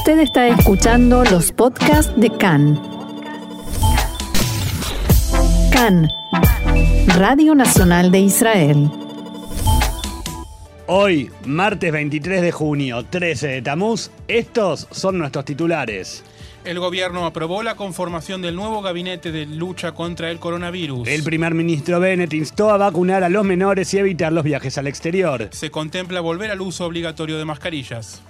Usted está escuchando los podcasts de CAN. CAN, Radio Nacional de Israel. Hoy, martes 23 de junio, 13 de Tamuz, estos son nuestros titulares. El gobierno aprobó la conformación del nuevo gabinete de lucha contra el coronavirus. El primer ministro Bennett instó a vacunar a los menores y evitar los viajes al exterior. Se contempla volver al uso obligatorio de mascarillas.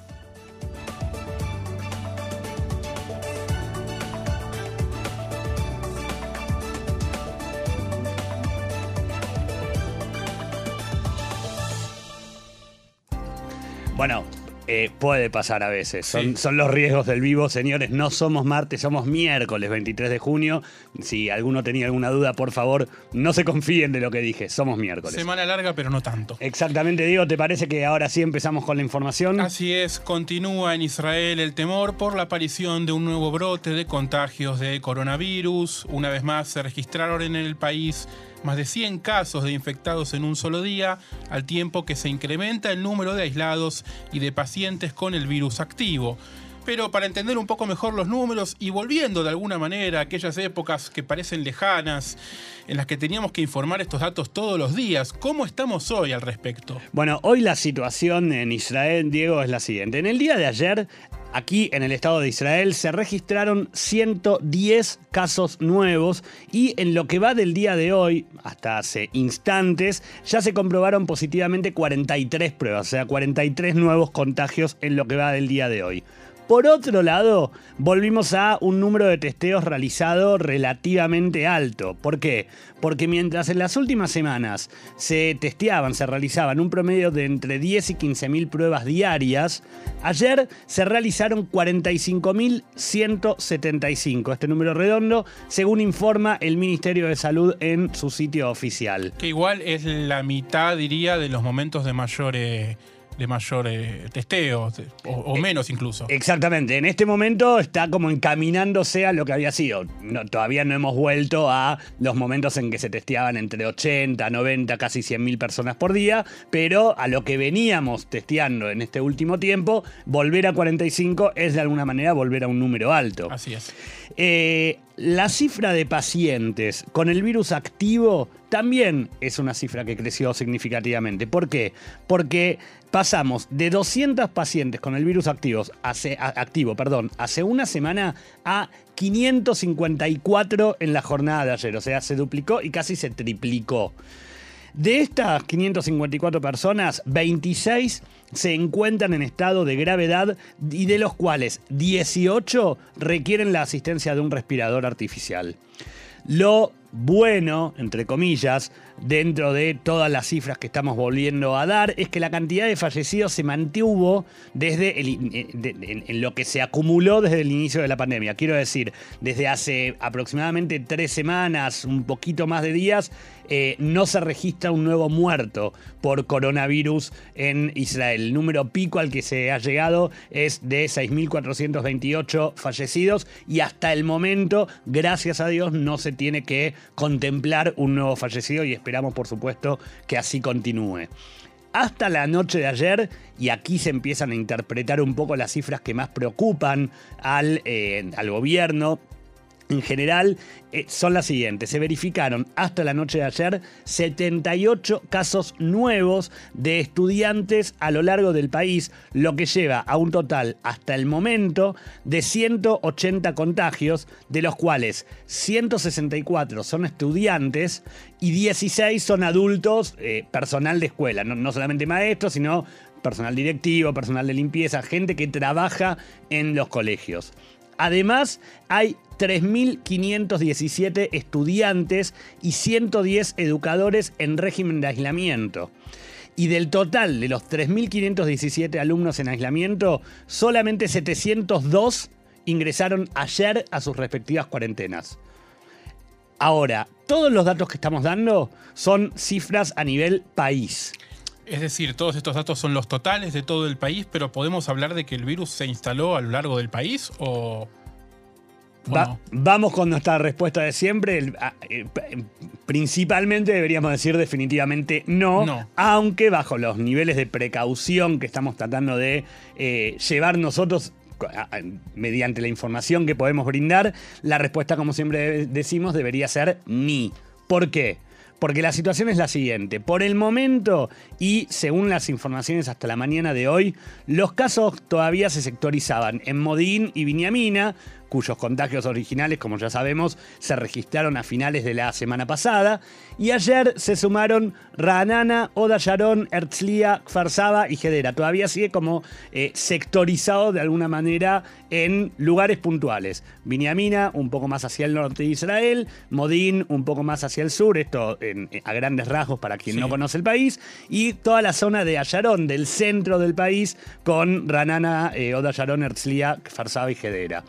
Bueno, eh, puede pasar a veces. Son, son, los riesgos del vivo, señores. No somos martes, somos miércoles 23 de junio. Si alguno tenía alguna duda, por favor, no se confíen de lo que dije. Somos miércoles. Semana larga, pero no tanto. Exactamente, Diego. ¿Te parece que ahora sí empezamos con la información? Así es. Continúa en Israel el temor por la aparición de un nuevo brote de contagios de coronavirus. Una vez más se registraron en el país más de 100 casos de infectados en un solo día, al tiempo que se incrementa el número de aislados y de pacientes con el virus activo. Pero para entender un poco mejor los números y volviendo de alguna manera a aquellas épocas que parecen lejanas, en las que teníamos que informar estos datos todos los días, ¿cómo estamos hoy al respecto? Bueno, hoy la situación en Israel, Diego, es la siguiente. En el día de ayer Aquí en el Estado de Israel se registraron 110 casos nuevos y en lo que va del día de hoy, hasta hace instantes, ya se comprobaron positivamente 43 pruebas, o sea, 43 nuevos contagios en lo que va del día de hoy. Por otro lado, volvimos a un número de testeos realizado relativamente alto. ¿Por qué? Porque mientras en las últimas semanas se testeaban, se realizaban un promedio de entre 10 y 15 mil pruebas diarias, ayer se realizaron 45.175, este número redondo, según informa el Ministerio de Salud en su sitio oficial. Que igual es la mitad, diría, de los momentos de mayor... Eh, de mayor eh, testeo, o, eh, menos incluso. Exactamente, en este momento está como encaminándose a lo que había sido. todavía no hemos vuelto a los momentos en que se testeaban entre 80, 90, casi 100 mil personas por día, pero a lo que veníamos testeando en este último tiempo, volver a 45 es de alguna manera volver a un número alto. Así es. Eh, la cifra de pacientes con el virus activo también es una cifra que creció significativamente. ¿Por qué? Porque pasamos de 200 pacientes con el virus activos hace, activo perdón, hace una semana a 554 en la jornada de ayer. O sea, se duplicó y casi se triplicó. De estas 554 personas, 26 se encuentran en estado de gravedad y de los cuales 18 requieren la asistencia de un respirador artificial. Lo bueno, entre comillas, dentro de todas las cifras que estamos volviendo a dar, es que la cantidad de fallecidos se mantuvo desde eh, en, lo que se acumuló desde el inicio de la pandemia. Quiero decir, desde hace aproximadamente tres semanas, un poquito más de días, eh, no se registra un nuevo muerto por coronavirus en Israel. El número pico al que se ha llegado es de 6.428 fallecidos y hasta el momento, gracias a Dios, no se tiene que contemplar un nuevo fallecido y esperamos por supuesto que así continúe. Hasta la noche de ayer, y aquí se empiezan a interpretar un poco las cifras que más preocupan al, eh, al gobierno, en general eh, son las siguientes. Se verificaron hasta la noche de ayer 78 casos nuevos de estudiantes a lo largo del país, lo que lleva a un total hasta el momento de 180 contagios, de los cuales 164 son estudiantes y 16 son adultos, eh, personal de escuela, no solamente maestros, sino personal directivo, personal de limpieza, gente que trabaja en los colegios. Además, hay 3.517 estudiantes y 110 educadores en régimen de aislamiento. Y del total de los 3.517 alumnos en aislamiento, solamente 702 ingresaron ayer a sus respectivas cuarentenas. Ahora, todos los datos que estamos dando son cifras a nivel país. Es decir, todos estos datos son los totales de todo el país, pero ¿podemos hablar de que el virus se instaló a lo largo del país o...? Vamos con nuestra respuesta de siempre. Eh, principalmente deberíamos decir definitivamente no, aunque bajo los niveles de precaución que estamos tratando de eh, llevar nosotros mediante la información que podemos brindar, la respuesta, como siempre decimos, debería ser ni. ¿Por qué? Porque la situación es la siguiente. Por el momento, y según las informaciones hasta la mañana de hoy, los casos todavía se sectorizaban en Modín y Viñamina, cuyos contagios originales, como ya sabemos, se registraron a finales de la semana pasada. Y ayer se sumaron Ranana, Odayarón, Herzliya, Farsaba y Gedera. Todavía sigue como eh, sectorizado de alguna manera en lugares puntuales. Biniamina, un poco más hacia el norte de Israel, Modín, un poco más hacia el sur, esto a grandes rasgos para quien no conoce el país, y toda la zona de Ayarón, del centro del país, con Ranana, eh, Odayarón, Herzliya, Farsaba y Gedera.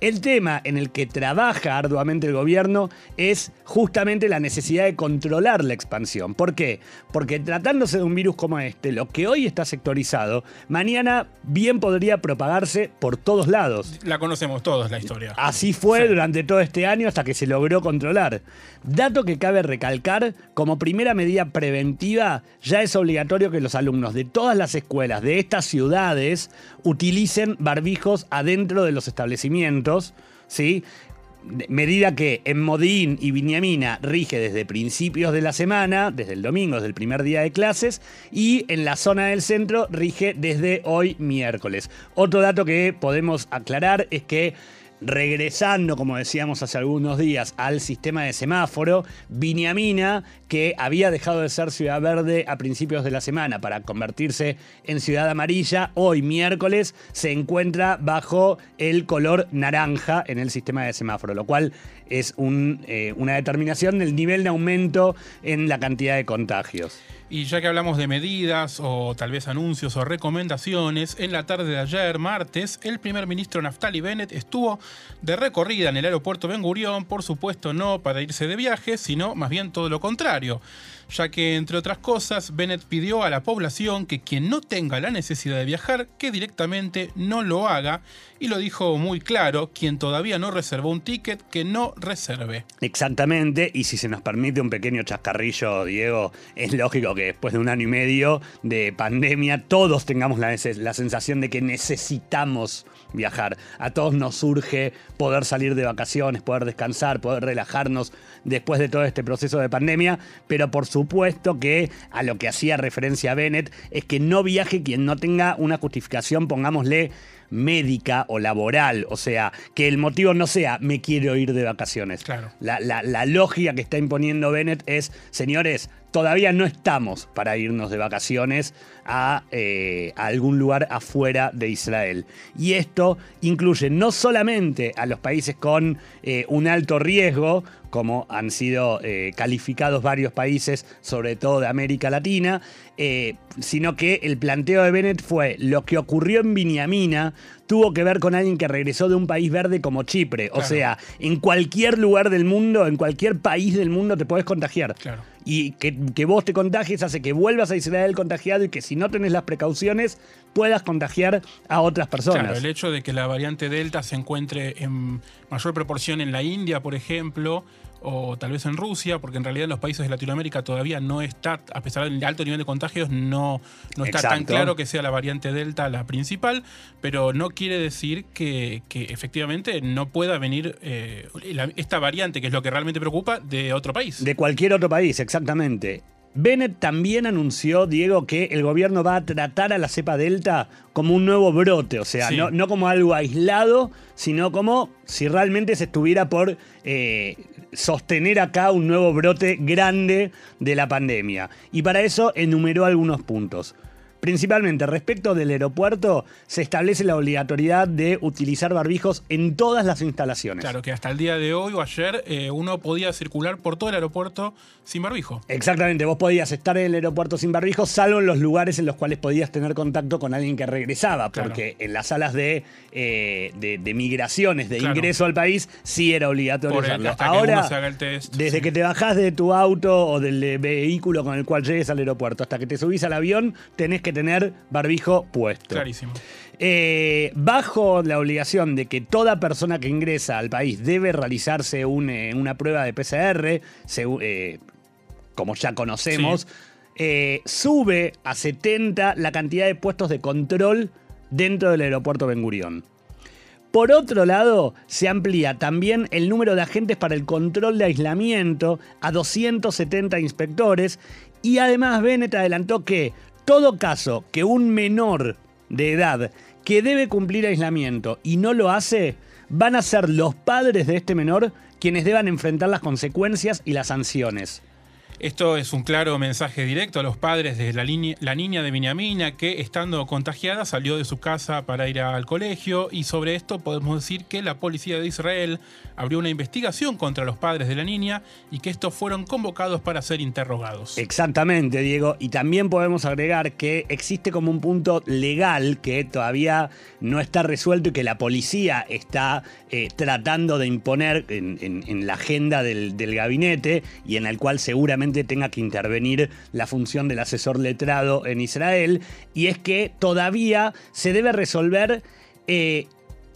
El tema en el que trabaja arduamente el gobierno es justamente la necesidad de controlar la expansión. ¿Por qué? Porque tratándose de un virus como este, lo que hoy está sectorizado, mañana bien podría propagarse por todos lados. La conocemos todos, la historia. Así fue durante todo este año hasta que se logró controlar. Dato que cabe recalcar, como primera medida preventiva, ya es obligatorio que los alumnos de todas las escuelas de estas ciudades utilicen barbijos adentro de los establecimientos, ¿sí? medida que en Modín y Viñamina rige desde principios de la semana, desde el domingo, desde el primer día de clases, y en la zona del centro rige desde hoy miércoles. Otro dato que podemos aclarar es que regresando, como decíamos hace algunos días, al sistema de semáforo, Viñamina, que había dejado de ser ciudad verde a principios de la semana para convertirse en ciudad amarilla, hoy miércoles se encuentra bajo el color naranja en el sistema de semáforo, lo cual es eh, una determinación del nivel de aumento en la cantidad de contagios. Y ya que hablamos de medidas o tal vez anuncios o recomendaciones, en la tarde de ayer, martes, el primer ministro Naftali Bennett estuvo de recorrida en el aeropuerto Ben Gurión, por supuesto no para irse de viaje, sino más bien todo lo contrario ya que, entre otras cosas, Bennett pidió a la población que quien no tenga la necesidad de viajar, que directamente no lo haga, y lo dijo muy claro, quien todavía no reservó un ticket, que no reserve. Exactamente, y si se nos permite un pequeño chascarrillo, Diego, es lógico que después de un año y medio de pandemia todos tengamos la, la sensación de que necesitamos viajar. A todos nos surge poder salir de vacaciones, poder descansar, poder relajarnos después de todo este proceso de pandemia, pero por supuesto que a lo que hacía referencia Bennett es que no viaje quien no tenga una justificación, pongámosle, médica o laboral. O sea, que el motivo no sea me quiero ir de vacaciones. Claro. La, la lógica que está imponiendo Bennett es, señores, todavía no estamos para irnos de vacaciones eh, a, algún lugar afuera de Israel. Y esto incluye no solamente a los países con eh, un alto riesgo, como han sido eh, calificados varios países, sobre todo de América Latina, sino que el planteo de Bennett fue lo que ocurrió en Viñamina tuvo que ver con alguien que regresó de un país verde como Chipre. O sea, en cualquier lugar del mundo, en cualquier país del mundo te puedes contagiar. Claro. Y que, que, vos te contagies hace que vuelvas a Israel contagiado y que si no tenés las precauciones puedas contagiar a otras personas. Claro, el hecho de que la variante Delta se encuentre en mayor proporción en la India, por ejemplo, o tal vez en Rusia, porque en realidad en los países de Latinoamérica todavía no está, a pesar del alto nivel de contagios, no, no está tan claro que sea la variante Delta la principal, pero no quiere decir que, efectivamente no pueda venir eh, esta variante, que es lo que realmente preocupa, de otro país. De cualquier otro país, exactamente. Bennett también anunció, Diego, que el gobierno va a tratar a la cepa Delta como un nuevo brote, o sea, no, como algo aislado, sino como si realmente se estuviera por eh, sostener acá un nuevo brote grande de la pandemia. Y para eso enumeró algunos puntos. Principalmente respecto del aeropuerto, se establece la obligatoriedad de utilizar barbijos en todas las instalaciones. Claro, que hasta el día de hoy o ayer eh, uno podía circular por todo el aeropuerto sin barbijo. Exactamente, vos podías estar en el aeropuerto sin barbijo, salvo en los lugares en los cuales podías tener contacto con alguien que regresaba, porque en las salas de, eh, de, migraciones, de ingreso al país, sí era obligatorio usarlo. Ahora, el test, desde que te bajás de tu auto o del vehículo con el cual llegues al aeropuerto hasta que te subís al avión, tenés que tener barbijo puesto. Clarísimo. Eh, bajo la obligación de que toda persona que ingresa al país debe realizarse eh, una prueba de PCR, eh, como ya conocemos, sube a 70 la cantidad de puestos de control dentro del aeropuerto Ben Gurión. Por otro lado, se amplía también el número de agentes para el control de aislamiento a 270 inspectores y además Bennett adelantó que todo caso que un menor de edad que debe cumplir aislamiento y no lo hace, van a ser los padres de este menor quienes deban enfrentar las consecuencias y las sanciones. Esto es un claro mensaje directo a los padres de la, la niña de Benjamina que, estando contagiada, salió de su casa para ir al colegio. Y sobre esto podemos decir que la policía de Israel abrió una investigación contra los padres de la niña y que estos fueron convocados para ser interrogados. Exactamente, Diego. Y también podemos agregar que existe como un punto legal que todavía no está resuelto y que la policía está eh, tratando de imponer en, la agenda del gabinete y en el cual seguramente tenga que intervenir la función del asesor letrado en Israel, y es que todavía se debe resolver eh,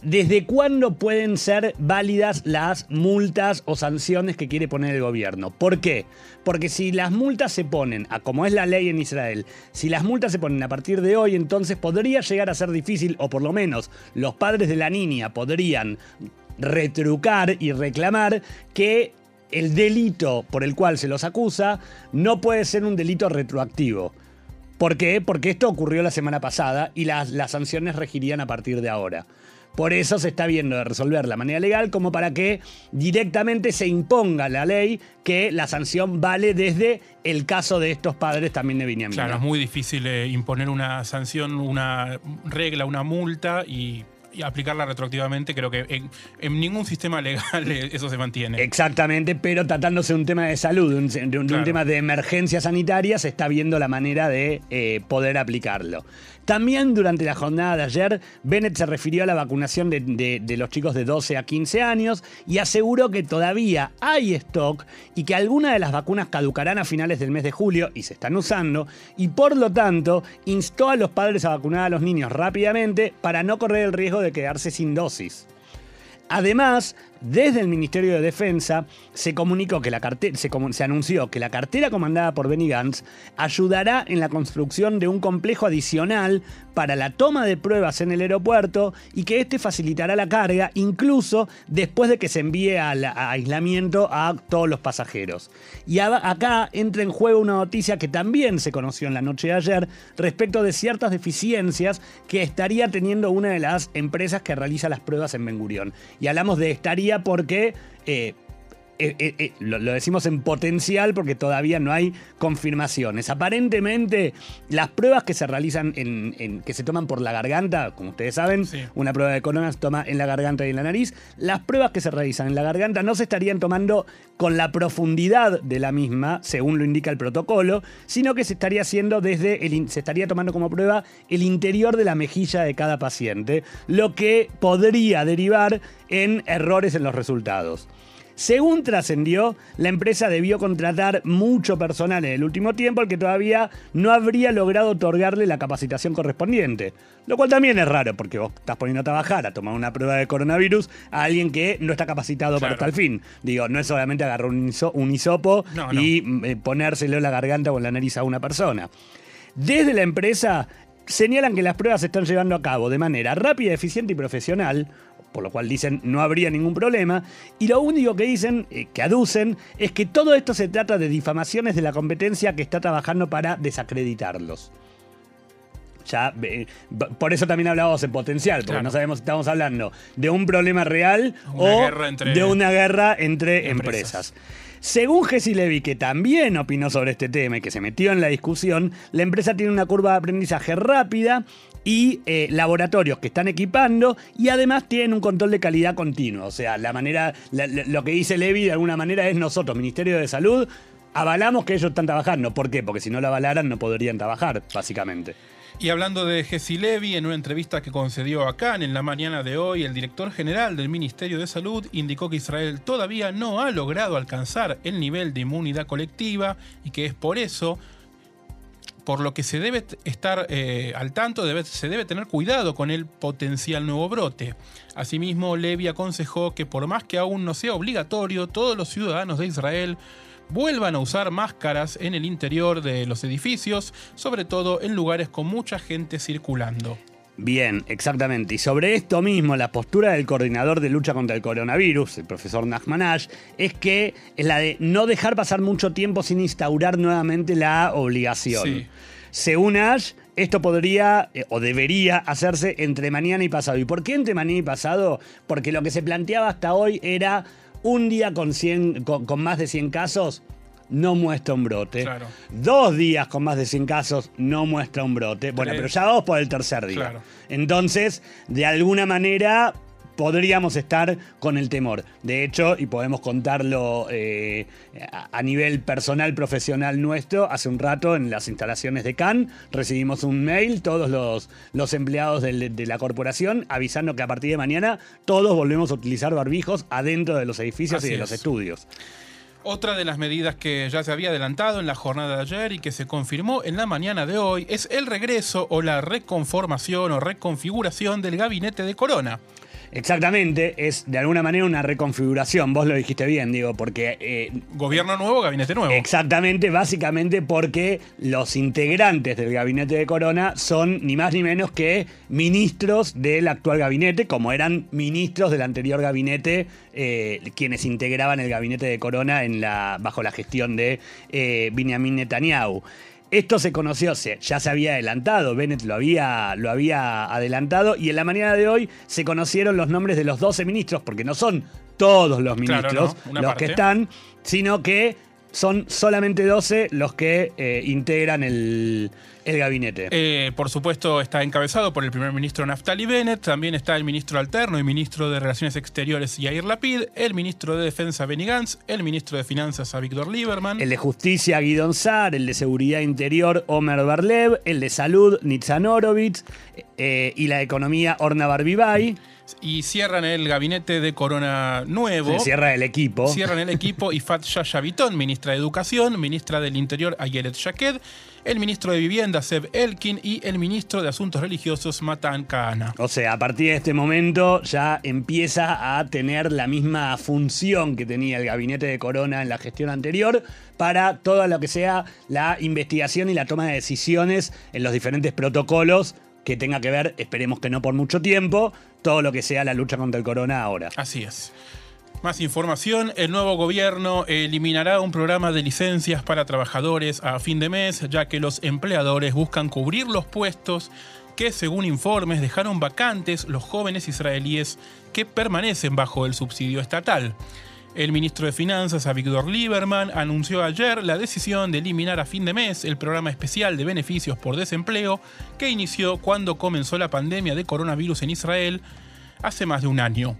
desde cuándo pueden ser válidas las multas o sanciones que quiere poner el gobierno. ¿Por qué? Porque si las multas se ponen, a como es la ley en Israel, si las multas se ponen a partir de hoy, entonces podría llegar a ser difícil, o por lo menos los padres de la niña podrían retrucar y reclamar que el delito por el cual se los acusa no puede ser un delito retroactivo. ¿Por qué? Porque esto ocurrió la semana pasada y las, las sanciones regirían a partir de ahora. Por eso se está viendo de resolver la manera legal como para que directamente se imponga la ley que la sanción vale desde el caso de estos padres también de Benjamin. Claro, es muy difícil eh, imponer una sanción, una regla, una multa y y aplicarla retroactivamente, creo que en, ningún sistema legal eso se mantiene. Exactamente, pero tratándose de un tema de salud, un, de un, tema de emergencia sanitaria, se está viendo la manera de eh, poder aplicarlo. También durante la jornada de ayer, Bennett se refirió a la vacunación de, los chicos de 12 a 15 años y aseguró que todavía hay stock y que algunas de las vacunas caducarán a finales del mes de julio y se están usando y por lo tanto instó a los padres a vacunar a los niños rápidamente para no correr el riesgo de quedarse sin dosis. Además, desde el Ministerio de Defensa se comunicó que la cartera, se, anunció que la cartera comandada por Benny Gantz ayudará en la construcción de un complejo adicional para la toma de pruebas en el aeropuerto y que este facilitará la carga incluso después de que se envíe al aislamiento a todos los pasajeros. Y acá entra en juego una noticia que también se conoció en la noche de ayer respecto de ciertas deficiencias que estaría teniendo una de las empresas que realiza las pruebas en Ben Gurión. Y hablamos de estaría porque eh, eh, eh, lo, decimos en potencial porque todavía no hay confirmaciones. Aparentemente, las pruebas que se realizan, en, que se toman por la garganta, como ustedes saben, una prueba de corona se toma en la garganta y en la nariz. Las pruebas que se realizan en la garganta no se estarían tomando con la profundidad de la misma, según lo indica el protocolo, sino que se estaría haciendo desde el, se estaría tomando como prueba el interior de la mejilla de cada paciente, lo que podría derivar en errores en los resultados. Según trascendió, la empresa debió contratar mucho personal en el último tiempo al que todavía no habría logrado otorgarle la capacitación correspondiente. Lo cual también es raro, porque vos estás poniendo a trabajar, a tomar una prueba de coronavirus a alguien que no está capacitado para tal fin. Digo, no es solamente agarrar un, hisopo y eh, ponérselo en la garganta o en la nariz a una persona. Desde la empresa señalan que las pruebas se están llevando a cabo de manera rápida, eficiente y profesional, por lo cual dicen no habría ningún problema, y lo único que dicen, eh, que aducen, es que todo esto se trata de difamaciones de la competencia que está trabajando para desacreditarlos. Ya, por eso también hablábamos en potencial, porque no sabemos si estamos hablando de un problema real o de una guerra entre empresas. Según Jesse Levy, que también opinó sobre este tema y que se metió en la discusión, la empresa tiene una curva de aprendizaje rápida y eh, laboratorios que están equipando y además tienen un control de calidad continuo. O sea, la manera, lo que dice Levy de alguna manera es nosotros, Ministerio de Salud, avalamos que ellos están trabajando. ¿Por qué? Porque si no lo avalaran no podrían trabajar, básicamente. Y hablando de Jesse Levy, en una entrevista que concedió a Cannes en la mañana de hoy, el director general del Ministerio de Salud indicó que Israel todavía no ha logrado alcanzar el nivel de inmunidad colectiva y que es por eso por lo que se debe estar eh, al tanto, se debe tener cuidado con el potencial nuevo brote. Asimismo, Levy aconsejó que por más que aún no sea obligatorio, todos los ciudadanos de Israel vuelvan a usar máscaras en el interior de los edificios, sobre todo en lugares con mucha gente circulando. Bien, exactamente. Y sobre esto mismo, la postura del coordinador de lucha contra el coronavirus, el profesor Nachman Ash, es que es la de no dejar pasar mucho tiempo sin instaurar nuevamente la obligación. Sí. Según Ash, esto podría eh, o debería hacerse entre mañana y pasado. ¿Y por qué entre mañana y pasado? Porque lo que se planteaba hasta hoy era un día con, 100, con, con más de 100 casos, no muestra un brote. Claro. Dos días con más de 100 casos no muestra un brote. Bueno, Tres. pero ya vamos por el tercer día. Claro. Entonces, de alguna manera podríamos estar con el temor. De hecho, y podemos contarlo eh, a nivel personal, profesional nuestro, hace un rato en las instalaciones de Cannes recibimos un mail, todos los, los empleados de la corporación, avisando que a partir de mañana todos volvemos a utilizar barbijos adentro de los edificios y de los es. estudios. Otra de las medidas que ya se había adelantado en la jornada de ayer y que se confirmó en la mañana de hoy es el regreso o la reconformación o reconfiguración del gabinete de Corona. Exactamente, es de alguna manera una reconfiguración, vos lo dijiste bien, digo, porque eh, Gobierno nuevo, gabinete nuevo. Exactamente, básicamente porque los integrantes del gabinete de Corona son ni más ni menos que ministros del actual gabinete, como eran ministros del anterior gabinete, eh, quienes integraban el gabinete de Corona en la, bajo la gestión de eh, Benjamin Netanyahu. Esto se conoció, se- ya se había adelantado, Bennett lo había, lo había adelantado y en la mañana de hoy se conocieron los nombres de los 12 ministros, porque no son todos los Claro, ministros los parte. que están, sino que son solamente 12 los que eh, integran el, el gabinete. Eh, por supuesto, está encabezado por el primer ministro Naftali Bennett, también está el ministro alterno y ministro de Relaciones Exteriores Yair Lapid, el ministro de Defensa Benny Gantz, el ministro de Finanzas Víctor Lieberman, el de Justicia, Guidon Sar, el de Seguridad Interior, Omer Barlev, el de Salud, Nitzan Horowitz, eh, y la Economía, Orna Barbibay. Y cierran el gabinete de Corona nuevo. Se cierra el equipo. Cierran el equipo Ifat Yasha Bitón, ministra de Educación, ministra del Interior Ayelet Shaked, el ministro de Vivienda Seb Elkin y el ministro de Asuntos Religiosos Matan Kahana. O sea, a partir de este momento ya empieza a tener la misma función que tenía el gabinete de Corona en la gestión anterior para todo lo que sea la investigación y la toma de decisiones en los diferentes protocolos que tenga que ver, esperemos que no por mucho tiempo, todo lo que sea la lucha contra el corona ahora. Así es. Más información, el nuevo gobierno eliminará un programa de licencias para trabajadores a fin de mes, ya que los empleadores buscan cubrir los puestos que, según informes, dejaron vacantes los jóvenes israelíes que permanecen bajo el subsidio estatal. El ministro de Finanzas, Avigdor Lieberman, anunció ayer la decisión de eliminar a fin de mes el programa especial de beneficios por desempleo que inició cuando comenzó la pandemia de coronavirus en Israel hace más de un año.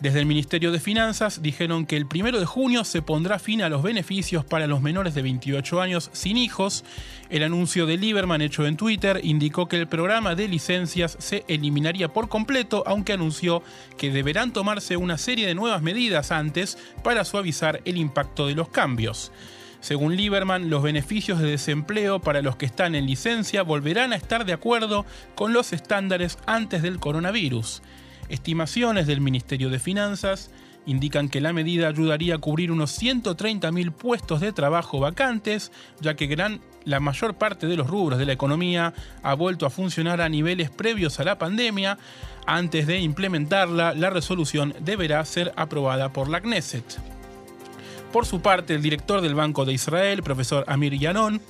Desde el Ministerio de Finanzas dijeron que el primero de junio se pondrá fin a los beneficios para los menores de 28 años sin hijos. El anuncio de Lieberman hecho en Twitter indicó que el programa de licencias se eliminaría por completo, aunque anunció que deberán tomarse una serie de nuevas medidas antes para suavizar el impacto de los cambios. Según Lieberman, los beneficios de desempleo para los que están en licencia volverán a estar de acuerdo con los estándares antes del coronavirus. Estimaciones del Ministerio de Finanzas indican que la medida ayudaría a cubrir unos 130.000 puestos de trabajo vacantes, ya que gran, la mayor parte de los rubros de la economía ha vuelto a funcionar a niveles previos a la pandemia. Antes de implementarla, la resolución deberá ser aprobada por la Knesset. Por su parte, el director del Banco de Israel, profesor Amir Yanon,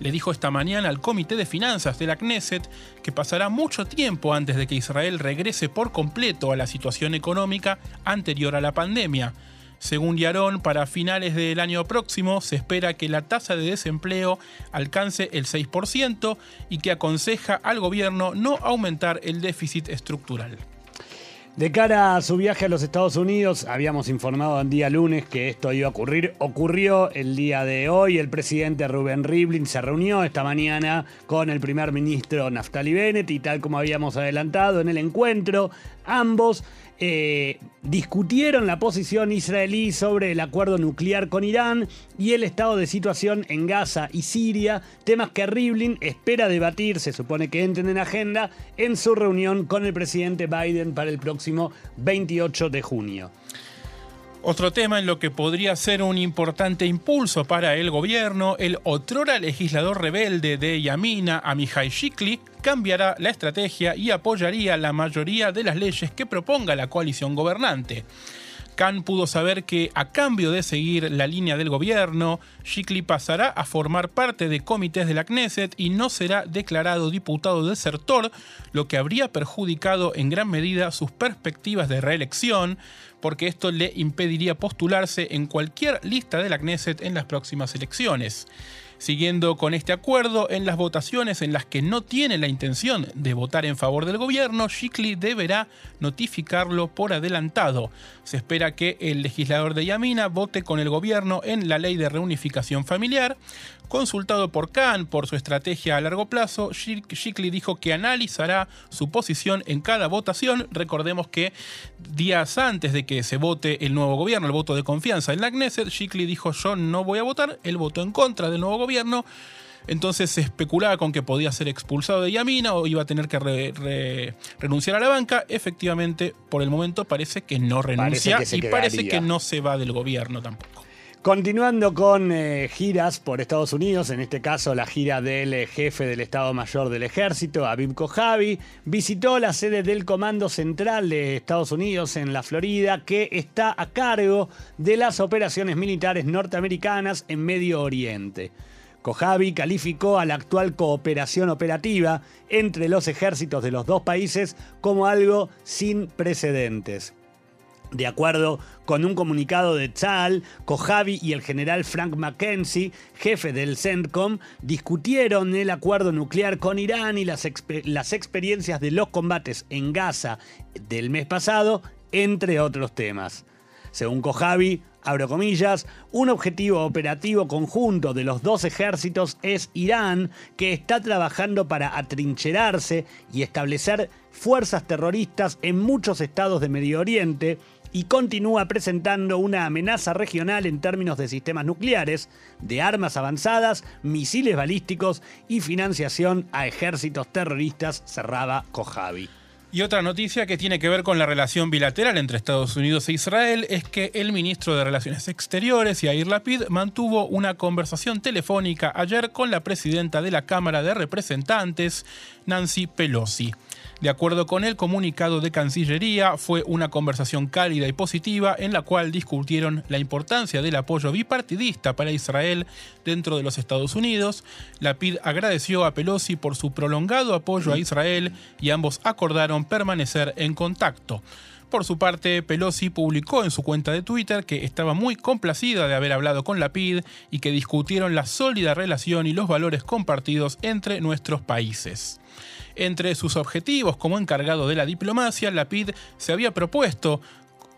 le dijo esta mañana al Comité de Finanzas de la Knesset que pasará mucho tiempo antes de que Israel regrese por completo a la situación económica anterior a la pandemia. Según Yaron, para finales del año próximo se espera que la tasa de desempleo alcance el 6% y que aconseja al gobierno no aumentar el déficit estructural. De cara a su viaje a los Estados Unidos, habíamos informado el día lunes que esto iba a ocurrir. Ocurrió el día de hoy. El presidente Rubén Rivlin se reunió esta mañana con el primer ministro Naftali Bennett y tal como habíamos adelantado en el encuentro, ambos eh, discutieron la posición israelí sobre el acuerdo nuclear con Irán y el estado de situación en Gaza y Siria, temas que Rivlin espera debatir, se supone que entren en agenda, en su reunión con el presidente Biden para el próximo 28 de junio. Otro tema en lo que podría ser un importante impulso para el gobierno, el otrora legislador rebelde de Yamina, Amihai Shikli, cambiará la estrategia y apoyaría la mayoría de las leyes que proponga la coalición gobernante. Khan pudo saber que a cambio de seguir la línea del gobierno, Shikli pasará a formar parte de comités de la Knesset y no será declarado diputado desertor, lo que habría perjudicado en gran medida sus perspectivas de reelección, porque esto le impediría postularse en cualquier lista de la Knesset en las próximas elecciones. Siguiendo con este acuerdo, en las votaciones en las que no tiene la intención de votar en favor del gobierno, Shikli deberá notificarlo por adelantado. Se espera que el legislador de Yamina vote con el gobierno en la ley de reunificación familiar. Consultado por Khan por su estrategia a largo plazo, Shikli dijo que analizará su posición en cada votación. Recordemos que días antes de que se vote el nuevo gobierno, el voto de confianza en la Knesset, Shikli dijo yo no voy a votar, él votó en contra del nuevo gobierno. Entonces se especulaba con que podía ser expulsado de Yamina o iba a tener que renunciar a la banca. Efectivamente, por el momento parece que no renuncia y parece que no se va del gobierno tampoco. Continuando con eh, giras por Estados Unidos, en este caso la gira del eh, jefe del Estado Mayor del Ejército, Abib Kojavi, visitó la sede del Comando Central de Estados Unidos en la Florida, que está a cargo de las operaciones militares norteamericanas en Medio Oriente. Kojavi calificó a la actual cooperación operativa entre los ejércitos de los dos países como algo sin precedentes. De acuerdo con un comunicado de Tzal, Kojavi y el general Frank McKenzie, jefe del CENTCOM, discutieron el acuerdo nuclear con Irán y las, experiencias de los combates en Gaza del mes pasado, entre otros temas. Según Kojavi, abro comillas, un objetivo operativo conjunto de los dos ejércitos es Irán, que está trabajando para atrincherarse y establecer fuerzas terroristas en muchos estados de Medio Oriente, y continúa presentando una amenaza regional en términos de sistemas nucleares, de armas avanzadas, misiles balísticos y financiación a ejércitos terroristas, cerraba Kojavi. Y otra noticia que tiene que ver con la relación bilateral entre Estados Unidos e Israel es que el ministro de Relaciones Exteriores, Yair Lapid, mantuvo una conversación telefónica ayer con la presidenta de la Cámara de Representantes, Nancy Pelosi. De acuerdo con el comunicado de Cancillería, fue una conversación cálida y positiva en la cual discutieron la importancia del apoyo bipartidista para Israel dentro de los Estados Unidos. La PID agradeció a Pelosi por su prolongado apoyo a Israel y ambos acordaron permanecer en contacto. Por su parte, Pelosi publicó en su cuenta de Twitter que estaba muy complacida de haber hablado con la PID y que discutieron la sólida relación y los valores compartidos entre nuestros países. Entre sus objetivos como encargado de la diplomacia, Lapid se había propuesto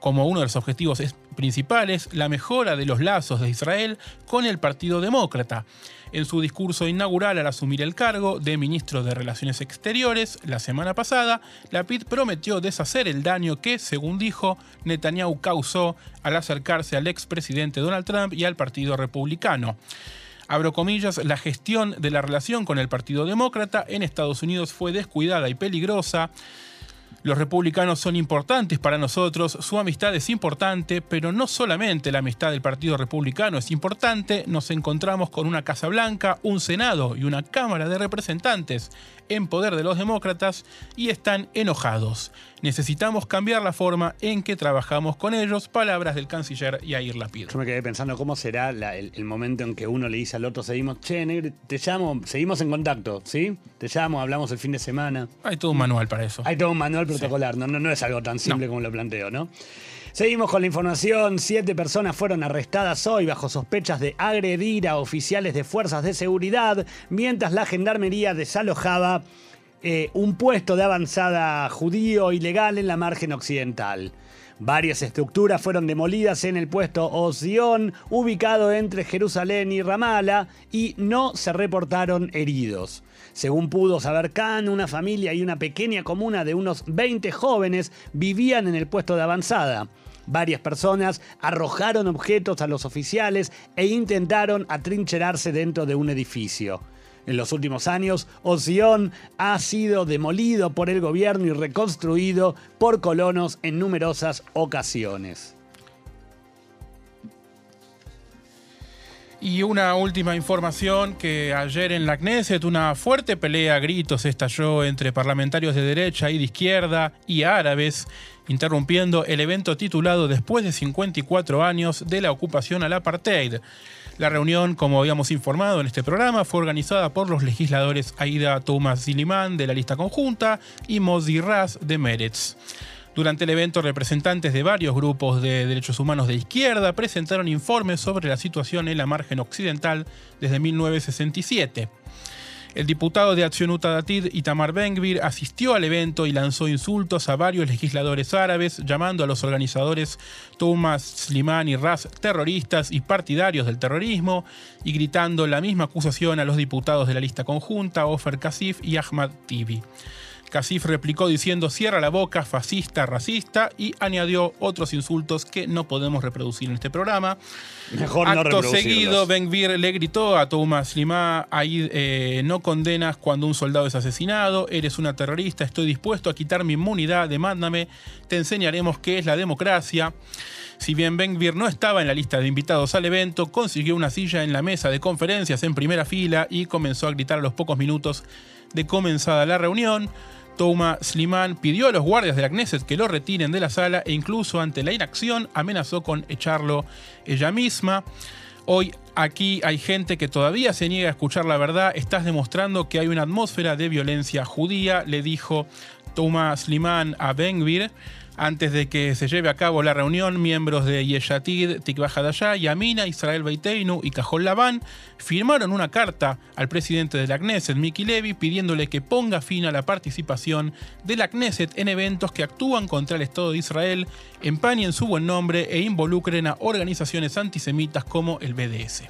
como uno de los objetivos principales la mejora de los lazos de Israel con el Partido Demócrata. En su discurso inaugural al asumir el cargo de ministro de Relaciones Exteriores la semana pasada, Lapid prometió deshacer el daño que, según dijo, Netanyahu causó al acercarse al expresidente Donald Trump y al Partido Republicano abro comillas, la gestión de la relación con el Partido Demócrata en Estados Unidos fue descuidada y peligrosa. Los republicanos son importantes para nosotros, su amistad es importante, pero no solamente la amistad del Partido Republicano es importante, nos encontramos con una Casa Blanca, un Senado y una Cámara de Representantes en poder de los demócratas y están enojados. Necesitamos cambiar la forma en que trabajamos con ellos. Palabras del canciller Yair Lapid. Yo me quedé pensando cómo será el, momento en que uno le dice al otro, seguimos, che, negro, te llamo, seguimos en contacto, ¿sí? Te llamo, hablamos el fin de semana. Hay todo un manual para eso. Hay todo un manual protocolar, no, no, es algo tan simple como lo planteo, ¿no? Seguimos con la información. Siete personas fueron arrestadas hoy bajo sospechas de agredir a oficiales de fuerzas de seguridad mientras la gendarmería desalojaba eh, un puesto de avanzada judío ilegal en la margen occidental. Varias estructuras fueron demolidas en el puesto Ozion, ubicado entre Jerusalén y Ramala, y no se reportaron heridos. Según pudo saber Khan, una familia y una pequeña comuna de unos 20 jóvenes vivían en el puesto de avanzada. Varias personas arrojaron objetos a los oficiales e intentaron atrincherarse dentro de un edificio. En los últimos años, Oción ha sido demolido por el gobierno y reconstruido por colonos en numerosas ocasiones. Y una última información que ayer en la Knesset una fuerte pelea a gritos estalló entre parlamentarios de derecha y de izquierda y árabes, interrumpiendo el evento titulado Después de 54 años de la ocupación al apartheid. La reunión, como habíamos informado en este programa, fue organizada por los legisladores Aida Thomas Ziliman de la lista conjunta y Mosdi Raz de Meretz. Durante el evento, representantes de varios grupos de derechos humanos de izquierda presentaron informes sobre la situación en la margen occidental desde 1967. El diputado de Acción Utadatit, Itamar Ben-Gvir, asistió al evento y lanzó insultos a varios legisladores árabes, llamando a los organizadores Thomas Slimani y Raz terroristas y partidarios del terrorismo, y gritando la misma acusación a los diputados de la lista conjunta, Ofer Kasif y Ahmad Tibi. Kasif replicó diciendo cierra la boca, fascista, racista y añadió otros insultos que no podemos reproducir en este programa. Mejor no Acto reproducirlos. seguido, Ben Gvir le gritó a Thomas Lima, ahí eh, no condenas cuando un soldado es asesinado, eres una terrorista, estoy dispuesto a quitar mi inmunidad, demándame, te enseñaremos qué es la democracia. Si bien Ben Gvir no estaba en la lista de invitados al evento, consiguió una silla en la mesa de conferencias en primera fila y comenzó a gritar a los pocos minutos de comenzada la reunión. Touma Sliman pidió a los guardias de la Knesset que lo retiren de la sala e incluso ante la inacción amenazó con echarlo ella misma. Hoy aquí hay gente que todavía se niega a escuchar la verdad. Estás demostrando que hay una atmósfera de violencia judía, le dijo Touma Sliman a Ben-Gvir. Antes de que se lleve a cabo la reunión, miembros de Yeshatid, Tikva Hadashah, Yamina, Israel Beiteinu y Cajol Labán firmaron una carta al presidente de la Knesset, Miki Levy, pidiéndole que ponga fin a la participación de la Knesset en eventos que actúan contra el Estado de Israel, empañen su buen nombre e involucren a organizaciones antisemitas como el BDS.